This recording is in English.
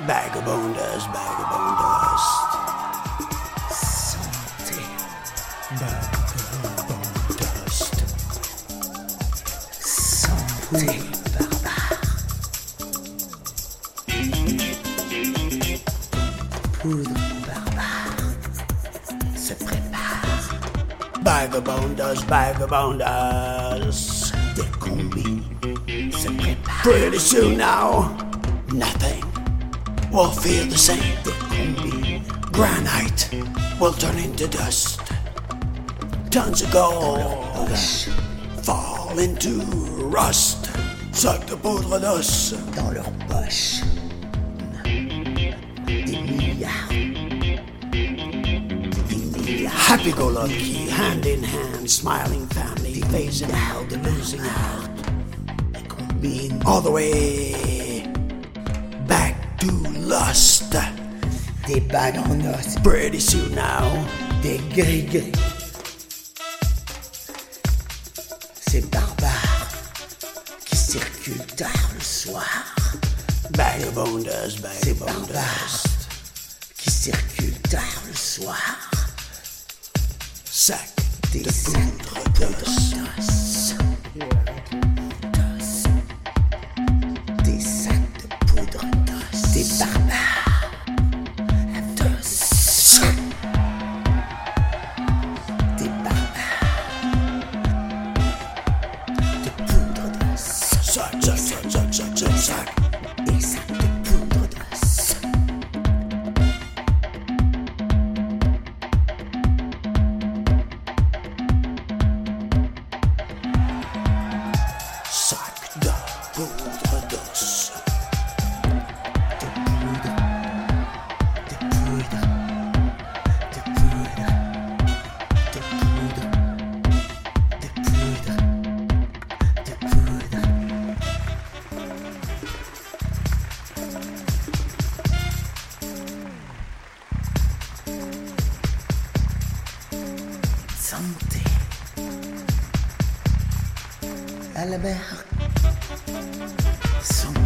Vagabonders, vagabonders. Santé. Vagabonders. Santé. Barbare. Poudre barbare. Se prépare. Vagabonders, vagabonders. Des combis. Se prépare. Pretty soon now, nothing will feel the same. Granite will turn into dust. Tons of gold fall into rust. Suck the poudre d'os. Dans leur poche. Des milliards. Happy go lucky, hand in hand, smiling family, phasing out the losing out. All the way to lust. Des bagues en os. Pretty soon now, Des gris-gris. Ces barbares qui circulent tard le soir. vagabonders, barbares qui circulent tard le soir. Sac Des de poudre. D'os. Sac, sac, sac, santé. Albert. Son